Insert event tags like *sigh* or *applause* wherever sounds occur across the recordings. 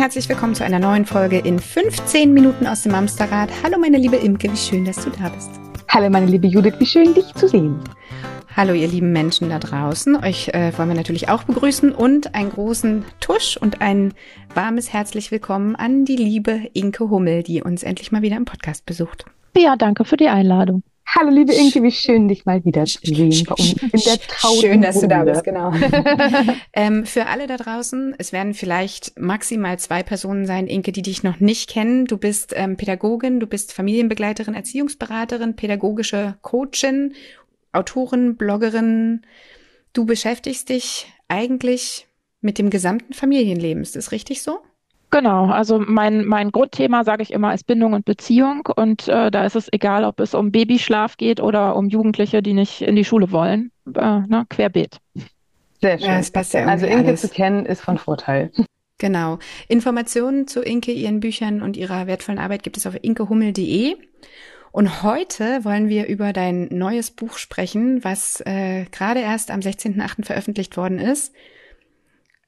Herzlich willkommen zu einer neuen Folge in 15 Minuten aus dem Amsterrad. Hallo meine liebe Imke, wie schön, dass du da bist. Hallo meine liebe Judith, wie schön dich zu sehen. Hallo ihr lieben Menschen da draußen. Euch äh, wollen wir natürlich auch begrüßen und einen großen Tusch und ein warmes herzlich willkommen an die liebe Inke Hummel, die uns endlich mal wieder im Podcast besucht. Ja, danke für die Einladung. Hallo liebe Inke, wie schön dich mal wieder zu sehen in der Schön, dass du da bist, genau. *laughs* ähm, für alle da draußen, es werden vielleicht maximal zwei Personen sein, Inke, die dich noch nicht kennen. Du bist ähm, Pädagogin, du bist Familienbegleiterin, Erziehungsberaterin, pädagogische Coachin, Autorin, Bloggerin. Du beschäftigst dich eigentlich mit dem gesamten Familienleben. Ist das richtig so? Genau, also mein, mein Grundthema, sage ich immer, ist Bindung und Beziehung. Und äh, da ist es egal, ob es um Babyschlaf geht oder um Jugendliche, die nicht in die Schule wollen. Äh, ne, querbeet. Sehr schön. Ja, das passt ja also Inke alles. zu kennen ist von Vorteil. Genau. Informationen zu Inke, ihren Büchern und ihrer wertvollen Arbeit gibt es auf inkehummel.de. Und heute wollen wir über dein neues Buch sprechen, was äh, gerade erst am 16.8. veröffentlicht worden ist.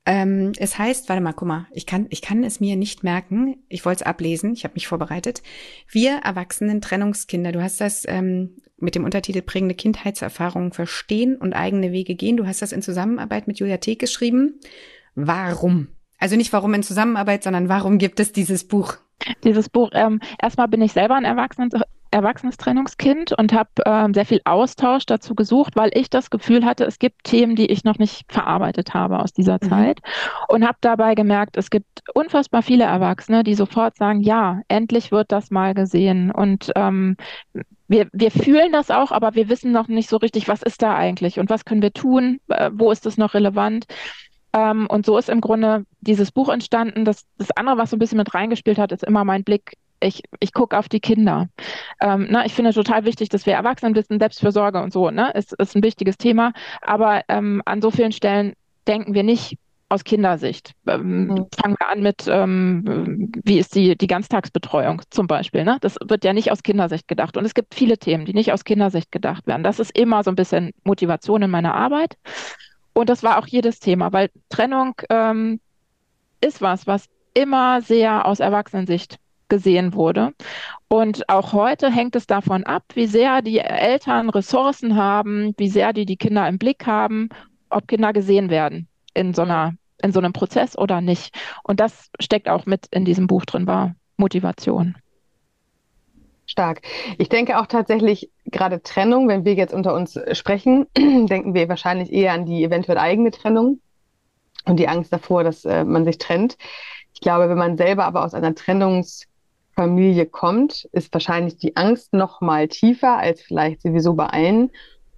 Ähm, es heißt, warte mal, guck mal, ich kann, ich kann es mir nicht merken. Ich wollte es ablesen, ich habe mich vorbereitet. Wir erwachsenen Trennungskinder, du hast das ähm, mit dem Untertitel Prägende Kindheitserfahrungen verstehen und eigene Wege gehen. Du hast das in Zusammenarbeit mit Julia Teek geschrieben. Warum? Also nicht warum in Zusammenarbeit, sondern warum gibt es dieses Buch? Dieses Buch, ähm, erstmal bin ich selber ein Erwachsenen, erwachsenes Trennungskind und habe ähm, sehr viel Austausch dazu gesucht, weil ich das Gefühl hatte, es gibt Themen, die ich noch nicht verarbeitet habe aus dieser mhm. Zeit und habe dabei gemerkt, es gibt unfassbar viele Erwachsene, die sofort sagen, ja, endlich wird das mal gesehen und ähm, wir, wir fühlen das auch, aber wir wissen noch nicht so richtig, was ist da eigentlich und was können wir tun, äh, wo ist das noch relevant. Ähm, und so ist im Grunde dieses Buch entstanden. Das, das andere, was so ein bisschen mit reingespielt hat, ist immer mein Blick ich, ich gucke auf die Kinder. Ähm, ne, ich finde total wichtig, dass wir Erwachsenen wissen, Selbstfürsorge und so, ne, ist, ist ein wichtiges Thema. Aber ähm, an so vielen Stellen denken wir nicht aus Kindersicht. Ähm, mhm. Fangen wir an mit, ähm, wie ist die, die Ganztagsbetreuung zum Beispiel. Ne? Das wird ja nicht aus Kindersicht gedacht. Und es gibt viele Themen, die nicht aus Kindersicht gedacht werden. Das ist immer so ein bisschen Motivation in meiner Arbeit. Und das war auch jedes Thema, weil Trennung ähm, ist was, was immer sehr aus Erwachsenensicht gesehen wurde. Und auch heute hängt es davon ab, wie sehr die Eltern Ressourcen haben, wie sehr die die Kinder im Blick haben, ob Kinder gesehen werden in so einer in so einem Prozess oder nicht. Und das steckt auch mit in diesem Buch drin, war Motivation. Stark. Ich denke auch tatsächlich gerade Trennung, wenn wir jetzt unter uns sprechen, *clears throat* denken wir wahrscheinlich eher an die eventuell eigene Trennung und die Angst davor, dass äh, man sich trennt. Ich glaube, wenn man selber aber aus einer Trennungs Familie kommt, ist wahrscheinlich die Angst noch mal tiefer als vielleicht sowieso bei allen.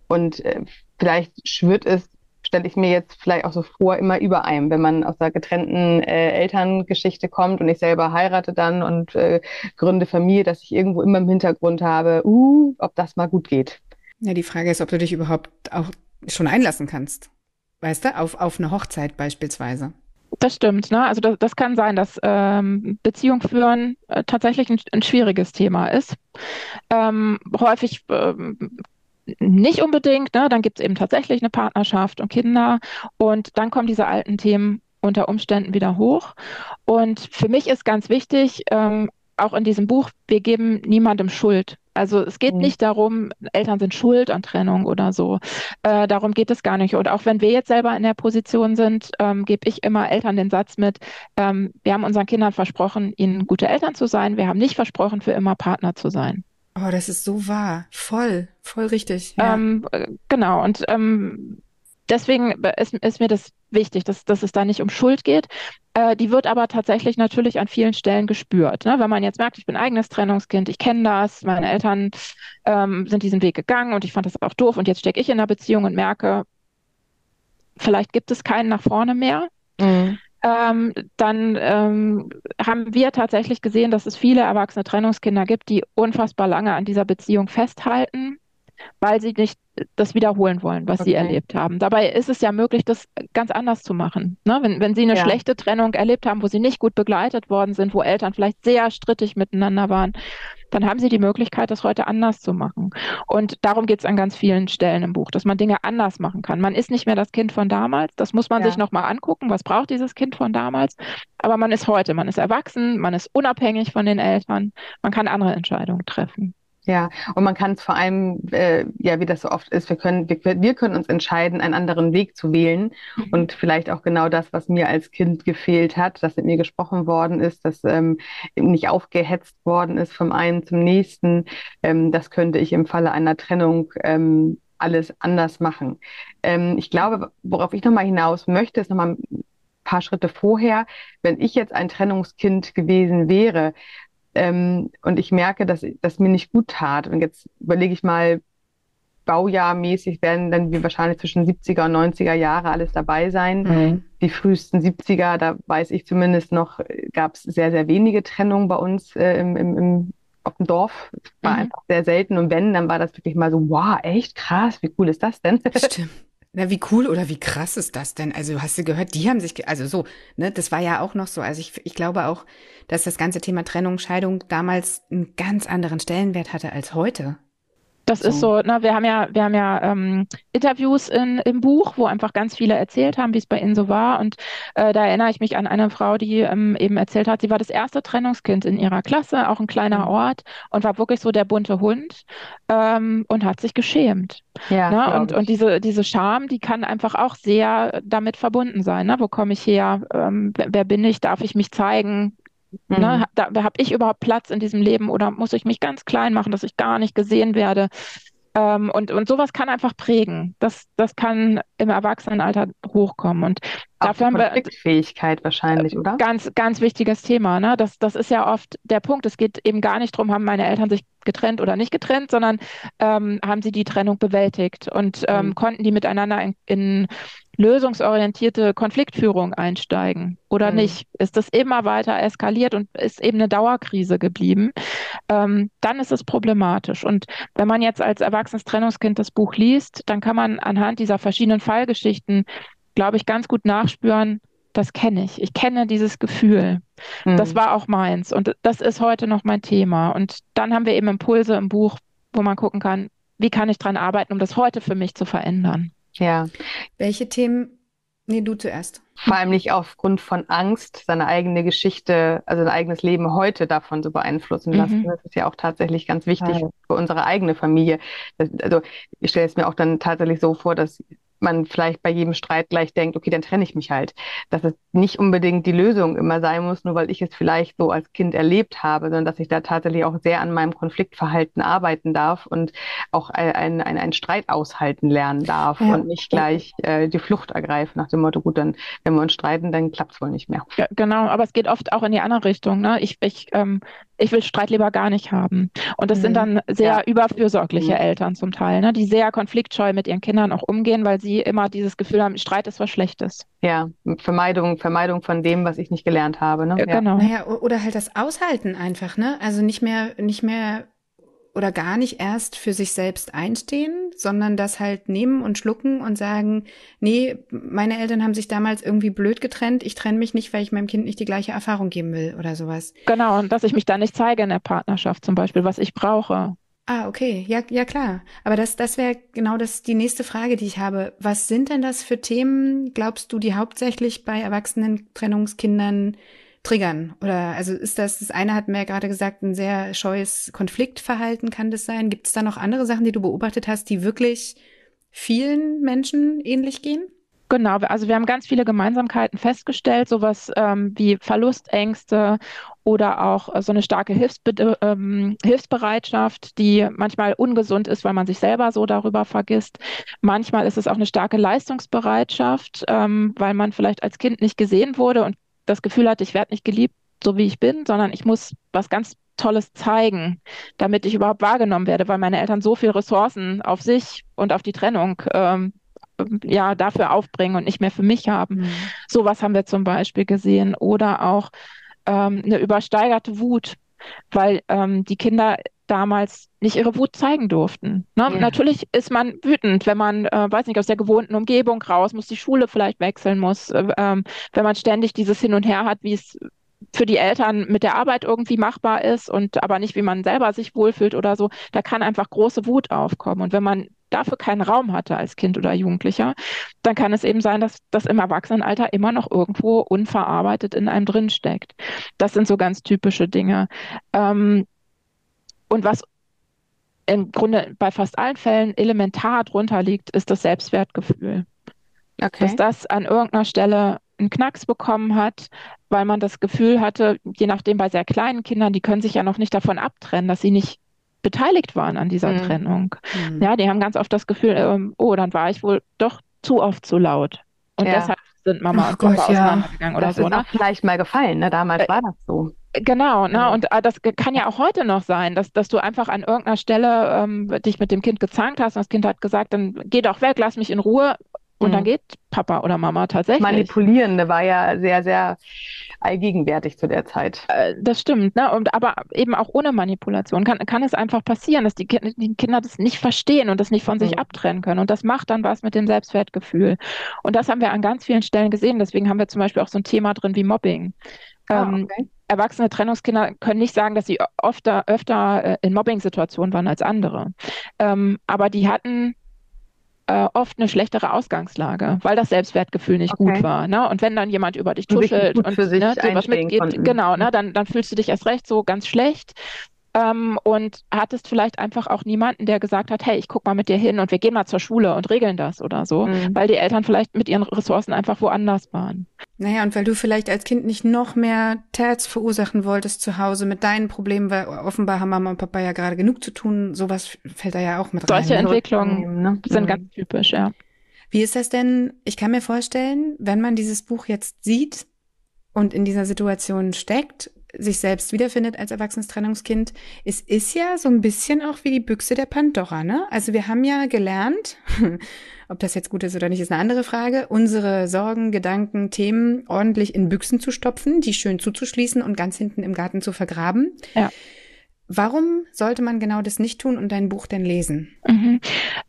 Und äh, vielleicht schwirrt es, stelle ich mir jetzt vielleicht auch so vor, immer über einem, wenn man aus der getrennten äh, Elterngeschichte kommt und ich selber heirate dann und äh, gründe Familie, dass ich irgendwo immer im Hintergrund habe, uh, ob das mal gut geht. Ja, die Frage ist, ob du dich überhaupt auch schon einlassen kannst. Weißt du, auf, auf eine Hochzeit beispielsweise. Das stimmt, ne? Also das, das kann sein, dass ähm, Beziehung führen äh, tatsächlich ein, ein, schwieriges Thema ist. Ähm, häufig ähm, nicht unbedingt, ne? Dann gibt es eben tatsächlich eine Partnerschaft und Kinder und dann kommen diese alten Themen unter Umständen wieder hoch. Und für mich ist ganz wichtig, ähm, auch in diesem Buch, wir geben niemandem Schuld. Also es geht mhm. nicht darum, Eltern sind schuld an Trennung oder so. Äh, darum geht es gar nicht. Und auch wenn wir jetzt selber in der Position sind, ähm, gebe ich immer Eltern den Satz mit, ähm, wir haben unseren Kindern versprochen, ihnen gute Eltern zu sein. Wir haben nicht versprochen, für immer Partner zu sein. Oh, das ist so wahr. Voll, voll richtig. Ja. Ähm, äh, genau. Und ähm, deswegen ist, ist, mir das wichtig, dass, dass es da nicht um Schuld geht. Äh, die wird aber tatsächlich natürlich an vielen Stellen gespürt. Ne? Wenn man jetzt merkt, ich bin eigenes Trennungskind, ich kenne das, meine Eltern ähm, sind diesen Weg gegangen und ich fand das auch doof und jetzt stecke ich in einer Beziehung und merke, vielleicht gibt es keinen nach vorne mehr. Mhm. Ähm, dann ähm, haben wir tatsächlich gesehen, dass es viele erwachsene Trennungskinder gibt, die unfassbar lange an dieser Beziehung festhalten weil sie nicht das wiederholen wollen, was okay. sie erlebt haben. Dabei ist es ja möglich, das ganz anders zu machen. Ne? Wenn, wenn sie eine ja. schlechte Trennung erlebt haben, wo sie nicht gut begleitet worden sind, wo Eltern vielleicht sehr strittig miteinander waren, dann haben sie die Möglichkeit, das heute anders zu machen. Und darum geht es an ganz vielen Stellen im Buch, dass man Dinge anders machen kann. Man ist nicht mehr das Kind von damals, das muss man ja. sich nochmal angucken, was braucht dieses Kind von damals. Aber man ist heute, man ist erwachsen, man ist unabhängig von den Eltern, man kann andere Entscheidungen treffen. Ja, und man kann es vor allem, äh, ja, wie das so oft ist, wir können, wir, wir können uns entscheiden, einen anderen Weg zu wählen mhm. und vielleicht auch genau das, was mir als Kind gefehlt hat, dass mit mir gesprochen worden ist, dass ähm, nicht aufgehetzt worden ist vom einen zum nächsten, ähm, das könnte ich im Falle einer Trennung ähm, alles anders machen. Ähm, ich glaube, worauf ich nochmal hinaus möchte, ist nochmal ein paar Schritte vorher, wenn ich jetzt ein Trennungskind gewesen wäre, ähm, und ich merke, dass das mir nicht gut tat. Und jetzt überlege ich mal, baujahrmäßig werden dann wir wahrscheinlich zwischen 70er und 90er Jahre alles dabei sein. Mhm. Die frühesten 70er, da weiß ich zumindest noch, gab es sehr, sehr wenige Trennungen bei uns äh, im, im, im, auf dem Dorf. War mhm. einfach sehr selten. Und wenn, dann war das wirklich mal so, wow, echt krass, wie cool ist das denn? Stimmt. Na, wie cool oder wie krass ist das denn? Also hast du gehört, die haben sich, also so, ne, das war ja auch noch so. Also ich, ich glaube auch, dass das ganze Thema Trennung, Scheidung damals einen ganz anderen Stellenwert hatte als heute. Das so. ist so, ne, wir haben ja, wir haben ja ähm, Interviews in, im Buch, wo einfach ganz viele erzählt haben, wie es bei ihnen so war. Und äh, da erinnere ich mich an eine Frau, die ähm, eben erzählt hat, sie war das erste Trennungskind in ihrer Klasse, auch ein kleiner mhm. Ort und war wirklich so der bunte Hund ähm, und hat sich geschämt. Ja, ne? und, und diese, diese Scham, die kann einfach auch sehr damit verbunden sein. Ne? Wo komme ich her? Ähm, wer bin ich? Darf ich mich zeigen? Ne, mhm. Ne, da, da habe ich überhaupt Platz in diesem Leben oder muss ich mich ganz klein machen, dass ich gar nicht gesehen werde? Ähm, und, und sowas kann einfach prägen. Das, das kann im Erwachsenenalter hochkommen. Und Auch dafür haben wir. Konfliktfähigkeit wahrscheinlich, oder? Ganz, ganz wichtiges Thema. Ne? Das, das ist ja oft der Punkt. Es geht eben gar nicht darum, haben meine Eltern sich getrennt oder nicht getrennt, sondern ähm, haben sie die Trennung bewältigt und ähm, mhm. konnten die miteinander in, in lösungsorientierte Konfliktführung einsteigen oder mhm. nicht? Ist das immer weiter eskaliert und ist eben eine Dauerkrise geblieben? Ähm, dann ist es problematisch. Und wenn man jetzt als erwachsenes Trennungskind das Buch liest, dann kann man anhand dieser verschiedenen Fallgeschichten, glaube ich, ganz gut nachspüren, das kenne ich. Ich kenne dieses Gefühl. Mhm. Das war auch meins. Und das ist heute noch mein Thema. Und dann haben wir eben Impulse im Buch, wo man gucken kann, wie kann ich dran arbeiten, um das heute für mich zu verändern. Ja. Welche Themen? Nee, du zuerst. Vor allem nicht aufgrund von Angst, seine eigene Geschichte, also sein eigenes Leben heute davon zu beeinflussen lassen. Mhm. Das ist ja auch tatsächlich ganz wichtig ja. für unsere eigene Familie. Also ich stelle es mir auch dann tatsächlich so vor, dass man vielleicht bei jedem Streit gleich denkt, okay, dann trenne ich mich halt. Dass es nicht unbedingt die Lösung immer sein muss, nur weil ich es vielleicht so als Kind erlebt habe, sondern dass ich da tatsächlich auch sehr an meinem Konfliktverhalten arbeiten darf und auch einen ein, Streit aushalten lernen darf ja. und nicht gleich äh, die Flucht ergreifen nach dem Motto, gut, dann, wenn wir uns streiten, dann klappt es wohl nicht mehr. Ja, genau, aber es geht oft auch in die andere Richtung. Ne? Ich, ich ähm, ich will Streit lieber gar nicht haben. Und das mhm. sind dann sehr ja. überfürsorgliche mhm. Eltern zum Teil, ne, die sehr konfliktscheu mit ihren Kindern auch umgehen, weil sie immer dieses Gefühl haben, Streit ist was Schlechtes. Ja, Vermeidung, Vermeidung von dem, was ich nicht gelernt habe. Ne? Ja, genau. Naja, oder halt das Aushalten einfach, ne? Also nicht mehr, nicht mehr oder gar nicht erst für sich selbst einstehen, sondern das halt nehmen und schlucken und sagen, nee, meine Eltern haben sich damals irgendwie blöd getrennt, ich trenne mich nicht, weil ich meinem Kind nicht die gleiche Erfahrung geben will oder sowas. Genau, und dass ich mich da nicht zeige in der Partnerschaft zum Beispiel, was ich brauche. Ah, okay, ja, ja klar. Aber das, das wäre genau das die nächste Frage, die ich habe. Was sind denn das für Themen, glaubst du, die hauptsächlich bei erwachsenen Trennungskindern triggern? Oder also ist das, das eine hat mir gerade gesagt, ein sehr scheues Konfliktverhalten kann das sein. Gibt es da noch andere Sachen, die du beobachtet hast, die wirklich vielen Menschen ähnlich gehen? Genau, also wir haben ganz viele Gemeinsamkeiten festgestellt, sowas ähm, wie Verlustängste oder auch äh, so eine starke Hilfsbe ähm, Hilfsbereitschaft, die manchmal ungesund ist, weil man sich selber so darüber vergisst. Manchmal ist es auch eine starke Leistungsbereitschaft, ähm, weil man vielleicht als Kind nicht gesehen wurde und das Gefühl hatte, ich werde nicht geliebt, so wie ich bin, sondern ich muss was ganz Tolles zeigen, damit ich überhaupt wahrgenommen werde, weil meine Eltern so viel Ressourcen auf sich und auf die Trennung ähm, ja dafür aufbringen und nicht mehr für mich haben. Mhm. Sowas haben wir zum Beispiel gesehen. Oder auch ähm, eine übersteigerte Wut. Weil ähm, die Kinder damals nicht ihre Wut zeigen durften. Ne? Ja. Natürlich ist man wütend, wenn man, äh, weiß nicht, aus der gewohnten Umgebung raus muss, die Schule vielleicht wechseln muss, äh, ähm, wenn man ständig dieses Hin und Her hat, wie es für die Eltern mit der Arbeit irgendwie machbar ist und aber nicht, wie man selber sich wohlfühlt oder so, da kann einfach große Wut aufkommen. Und wenn man dafür keinen Raum hatte als Kind oder Jugendlicher, dann kann es eben sein, dass das im Erwachsenenalter immer noch irgendwo unverarbeitet in einem drin steckt. Das sind so ganz typische Dinge. Ähm, und was im Grunde bei fast allen Fällen elementar drunter liegt, ist das Selbstwertgefühl. Okay. Dass das an irgendeiner Stelle einen Knacks bekommen hat, weil man das Gefühl hatte, je nachdem bei sehr kleinen Kindern, die können sich ja noch nicht davon abtrennen, dass sie nicht beteiligt waren an dieser mhm. Trennung. Mhm. Ja, die haben ganz oft das Gefühl, ähm, oh, dann war ich wohl doch zu oft zu laut. Und ja. deshalb sind Mama und Papa auseinandergegangen oder das so. Das ist ne? auch vielleicht mal gefallen, ne? Damals äh, war das so. Genau, ne? und äh, das kann ja auch heute noch sein, dass, dass du einfach an irgendeiner Stelle ähm, dich mit dem Kind gezankt hast und das Kind hat gesagt, dann geh doch weg, lass mich in Ruhe. Und mhm. dann geht Papa oder Mama tatsächlich. Manipulierende war ja sehr, sehr allgegenwärtig zu der Zeit. Äh, das stimmt, ne? Und, aber eben auch ohne Manipulation kann, kann es einfach passieren, dass die, die Kinder das nicht verstehen und das nicht von sich mhm. abtrennen können. Und das macht dann was mit dem Selbstwertgefühl. Und das haben wir an ganz vielen Stellen gesehen. Deswegen haben wir zum Beispiel auch so ein Thema drin wie Mobbing. Ah, ähm, okay erwachsene Trennungskinder können nicht sagen, dass sie öfter, öfter äh, in Mobbing-Situationen waren als andere. Ähm, aber die hatten äh, oft eine schlechtere Ausgangslage, weil das Selbstwertgefühl nicht okay. gut war. Ne? Und wenn dann jemand über dich tuschelt und, und ne, dir was mitgeht, konnten. genau, ne, dann, dann fühlst du dich erst recht so ganz schlecht ähm, und hattest vielleicht einfach auch niemanden, der gesagt hat, hey, ich guck mal mit dir hin und wir gehen mal zur Schule und regeln das oder so, mhm. weil die Eltern vielleicht mit ihren Ressourcen einfach woanders waren. Naja, und weil du vielleicht als Kind nicht noch mehr Terz verursachen wolltest zu Hause mit deinen Problemen, weil offenbar haben Mama und Papa ja gerade genug zu tun, sowas fällt da ja auch mit rein. Solche ne? Entwicklungen ne? sind mhm. ganz typisch, ja. Wie ist das denn? Ich kann mir vorstellen, wenn man dieses Buch jetzt sieht und in dieser Situation steckt sich selbst wiederfindet als erwachsenes Trennungskind. Es ist ja so ein bisschen auch wie die Büchse der Pandora, ne? Also wir haben ja gelernt, *laughs* ob das jetzt gut ist oder nicht, ist eine andere Frage, unsere Sorgen, Gedanken, Themen ordentlich in Büchsen zu stopfen, die schön zuzuschließen und ganz hinten im Garten zu vergraben. Ja. Warum sollte man genau das nicht tun und dein Buch denn lesen? Mhm.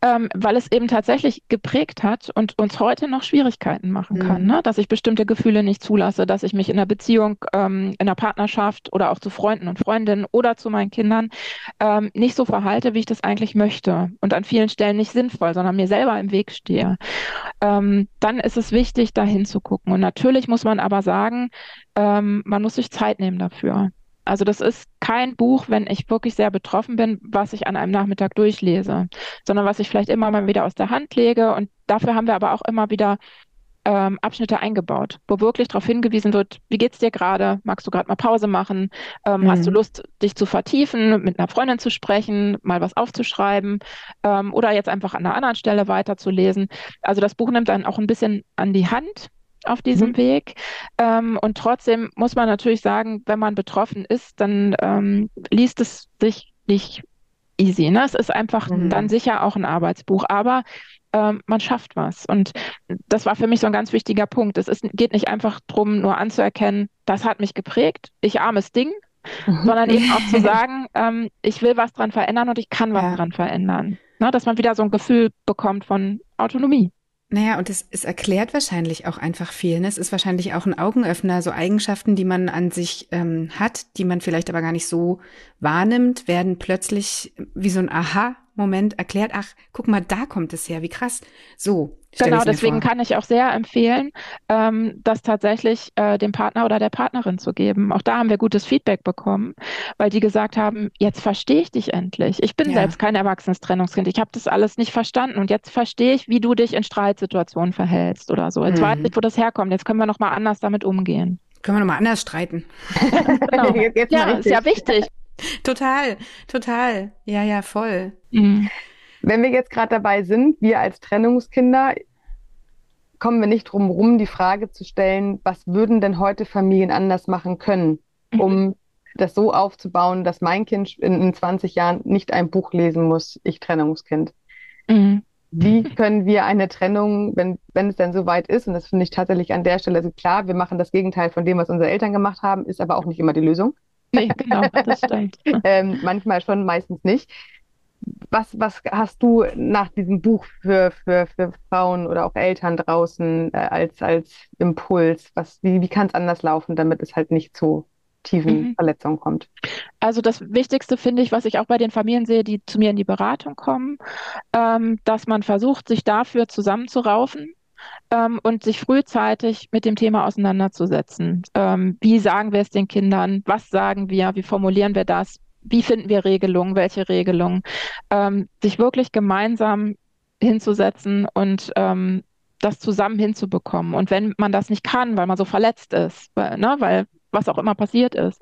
Ähm, weil es eben tatsächlich geprägt hat und uns heute noch Schwierigkeiten machen kann, mhm. ne? dass ich bestimmte Gefühle nicht zulasse, dass ich mich in einer Beziehung, ähm, in einer Partnerschaft oder auch zu Freunden und Freundinnen oder zu meinen Kindern ähm, nicht so verhalte, wie ich das eigentlich möchte und an vielen Stellen nicht sinnvoll, sondern mir selber im Weg stehe. Ähm, dann ist es wichtig, da hinzugucken. Und natürlich muss man aber sagen, ähm, man muss sich Zeit nehmen dafür. Also das ist kein Buch, wenn ich wirklich sehr betroffen bin, was ich an einem Nachmittag durchlese, sondern was ich vielleicht immer mal wieder aus der Hand lege. Und dafür haben wir aber auch immer wieder ähm, Abschnitte eingebaut, wo wirklich darauf hingewiesen wird, wie geht's dir gerade? Magst du gerade mal Pause machen? Ähm, mhm. Hast du Lust, dich zu vertiefen, mit einer Freundin zu sprechen, mal was aufzuschreiben ähm, oder jetzt einfach an einer anderen Stelle weiterzulesen? Also das Buch nimmt dann auch ein bisschen an die Hand auf diesem mhm. Weg. Ähm, und trotzdem muss man natürlich sagen, wenn man betroffen ist, dann ähm, liest es sich nicht easy. Ne? Es ist einfach mhm. dann sicher auch ein Arbeitsbuch, aber ähm, man schafft was. Und das war für mich so ein ganz wichtiger Punkt. Es ist, geht nicht einfach darum, nur anzuerkennen, das hat mich geprägt, ich armes Ding, mhm. sondern eben auch zu *laughs* sagen, ähm, ich will was dran verändern und ich kann was ja. dran verändern. Ne? Dass man wieder so ein Gefühl bekommt von Autonomie. Naja, und es, es erklärt wahrscheinlich auch einfach viel. Ne? Es ist wahrscheinlich auch ein Augenöffner, so Eigenschaften, die man an sich ähm, hat, die man vielleicht aber gar nicht so wahrnimmt, werden plötzlich wie so ein Aha-Moment erklärt. Ach, guck mal, da kommt es her, wie krass. So, Genau, deswegen kann ich auch sehr empfehlen, ähm, das tatsächlich äh, dem Partner oder der Partnerin zu geben. Auch da haben wir gutes Feedback bekommen, weil die gesagt haben, jetzt verstehe ich dich endlich. Ich bin ja. selbst kein erwachsenes Trennungskind. Ich habe das alles nicht verstanden und jetzt verstehe ich, wie du dich in Streitsituationen verhältst oder so. Jetzt mhm. weiß ich, wo das herkommt. Jetzt können wir noch mal anders damit umgehen. Können wir noch mal anders streiten. *laughs* *laughs* genau. jetzt, jetzt ja, ist ja wichtig. *laughs* Total, total. Ja, ja, voll. Mhm. Wenn wir jetzt gerade dabei sind, wir als Trennungskinder, kommen wir nicht drum rum, die Frage zu stellen, was würden denn heute Familien anders machen können, mhm. um mhm. das so aufzubauen, dass mein Kind in, in 20 Jahren nicht ein Buch lesen muss, ich Trennungskind. Mhm. Wie können wir eine Trennung, wenn, wenn es denn so weit ist, und das finde ich tatsächlich an der Stelle, also klar, wir machen das Gegenteil von dem, was unsere Eltern gemacht haben, ist aber auch nicht immer die Lösung. Nee, genau, das stimmt. *laughs* ähm, manchmal schon, meistens nicht. Was, was hast du nach diesem Buch für, für, für Frauen oder auch Eltern draußen äh, als, als Impuls? Was, wie, wie kann es anders laufen, damit es halt nicht zu tiefen mhm. Verletzungen kommt? Also das Wichtigste finde ich, was ich auch bei den Familien sehe, die zu mir in die Beratung kommen, ähm, dass man versucht, sich dafür zusammenzuraufen ähm, und sich frühzeitig mit dem Thema auseinanderzusetzen. Ähm, wie sagen wir es den Kindern? Was sagen wir? Wie formulieren wir das? Wie finden wir Regelungen? Welche Regelungen? Ähm, sich wirklich gemeinsam hinzusetzen und ähm, das zusammen hinzubekommen. Und wenn man das nicht kann, weil man so verletzt ist, weil, ne, weil was auch immer passiert ist,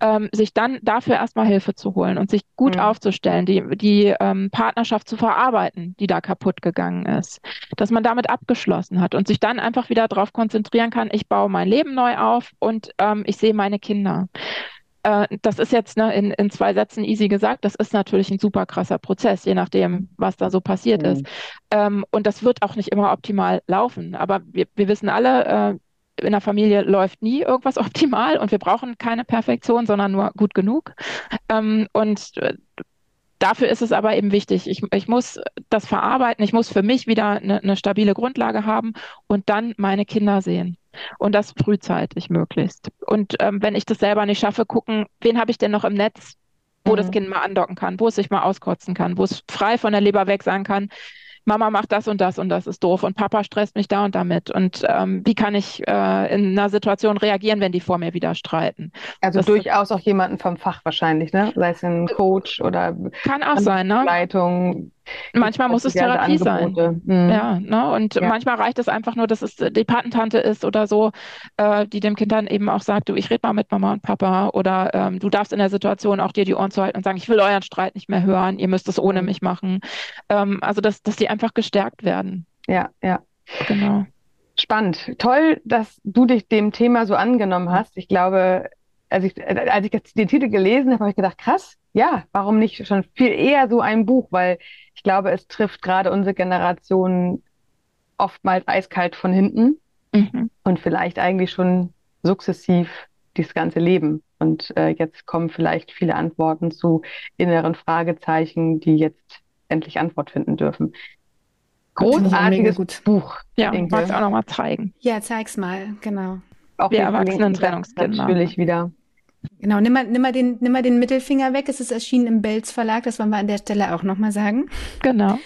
ähm, sich dann dafür erstmal Hilfe zu holen und sich gut mhm. aufzustellen, die, die ähm, Partnerschaft zu verarbeiten, die da kaputt gegangen ist, dass man damit abgeschlossen hat und sich dann einfach wieder darauf konzentrieren kann, ich baue mein Leben neu auf und ähm, ich sehe meine Kinder äh, das ist jetzt ne, in, in zwei Sätzen easy gesagt, das ist natürlich ein super krasser Prozess, je nachdem, was da so passiert mhm. ist. Ähm, und das wird auch nicht immer optimal laufen. Aber wir, wir wissen alle, äh, in der Familie läuft nie irgendwas *laughs* optimal und wir brauchen keine Perfektion, sondern nur gut genug. Ähm, und äh, dafür ist es aber eben wichtig, ich, ich muss das verarbeiten, ich muss für mich wieder eine, eine stabile Grundlage haben und dann meine Kinder sehen. Und das frühzeitig möglichst. Und ähm, wenn ich das selber nicht schaffe, gucken, wen habe ich denn noch im Netz, wo mhm. das Kind mal andocken kann, wo es sich mal auskotzen kann, wo es frei von der Leber weg sagen kann, Mama macht das und das und das ist doof und Papa stresst mich da und damit. Und ähm, wie kann ich äh, in einer Situation reagieren, wenn die vor mir wieder streiten? Also das durchaus auch jemanden vom Fach wahrscheinlich, ne? Sei es ein Coach oder kann auch sein, ne? Leitung. Manchmal muss es Therapie sein. Mhm. Ja, ne? Und ja. manchmal reicht es einfach nur, dass es die Patentante ist oder so, äh, die dem Kind dann eben auch sagt, du, ich rede mal mit Mama und Papa oder ähm, du darfst in der Situation auch dir die Ohren zuhalten und sagen, ich will euren Streit nicht mehr hören, ihr müsst es ohne mhm. mich machen. Ähm, also, dass, dass die einfach gestärkt werden. Ja, ja. Genau. Spannend. Toll, dass du dich dem Thema so angenommen hast. Ich glaube, als ich, als ich den Titel gelesen habe, habe ich gedacht, krass, ja, warum nicht schon viel eher so ein Buch? Weil ich glaube, es trifft gerade unsere Generation oftmals eiskalt von hinten mhm. und vielleicht eigentlich schon sukzessiv dieses ganze Leben. Und äh, jetzt kommen vielleicht viele Antworten zu inneren Fragezeichen, die jetzt endlich Antwort finden dürfen. Großartiges Buch. Ja, magst auch nochmal zeigen. Ja, zeig's mal, genau. Auch wir erwachsenen Trennungskinder. Natürlich wieder. Genau, nimm mal, nimm, mal den, nimm mal den Mittelfinger weg. Es ist erschienen im Belz Verlag, das wollen wir an der Stelle auch nochmal sagen. Genau.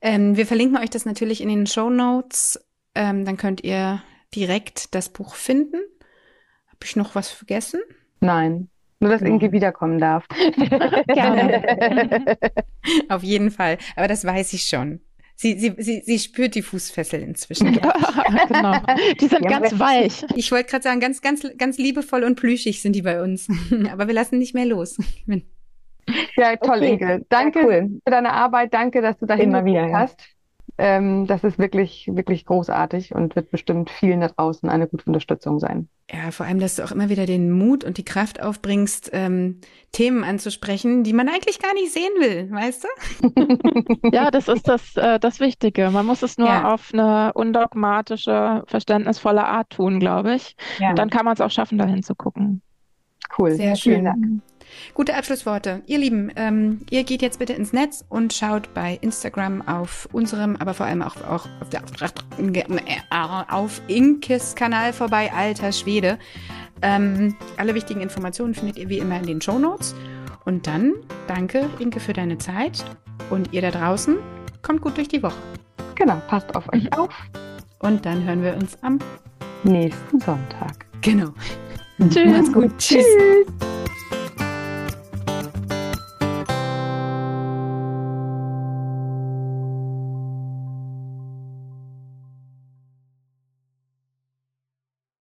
Ähm, wir verlinken euch das natürlich in den Show Notes. Ähm, dann könnt ihr direkt das Buch finden. Habe ich noch was vergessen? Nein. Nur, dass Inge wiederkommen darf. *laughs* Gerne. *laughs* Auf jeden Fall. Aber das weiß ich schon. Sie, sie, sie, sie spürt die Fußfessel inzwischen. Ja, *laughs* genau. Die sind ja, ganz weich. Ich wollte gerade sagen, ganz, ganz, ganz liebevoll und plüschig sind die bei uns. *laughs* Aber wir lassen nicht mehr los. Ja, toll, okay. Inge. Danke ja, cool. für deine Arbeit. Danke, dass du da immer wieder hast. Ähm, das ist wirklich, wirklich großartig und wird bestimmt vielen da draußen eine gute Unterstützung sein. Ja, vor allem, dass du auch immer wieder den Mut und die Kraft aufbringst, ähm, Themen anzusprechen, die man eigentlich gar nicht sehen will, weißt du? *laughs* ja, das ist das, äh, das Wichtige. Man muss es nur ja. auf eine undogmatische, verständnisvolle Art tun, glaube ich. Ja. Dann kann man es auch schaffen, dahin zu gucken. Cool. Sehr schön. Vielen Dank. Gute Abschlussworte. Ihr Lieben, ähm, ihr geht jetzt bitte ins Netz und schaut bei Instagram auf unserem, aber vor allem auch, auch auf, der, auf Inkes Kanal vorbei, alter Schwede. Ähm, alle wichtigen Informationen findet ihr wie immer in den Show Notes. Und dann danke, Inke, für deine Zeit. Und ihr da draußen, kommt gut durch die Woche. Genau, passt auf euch auf. Und dann hören wir uns am nächsten Sonntag. Genau. Tschüss. Macht's gut. Tschüss. Tschüss.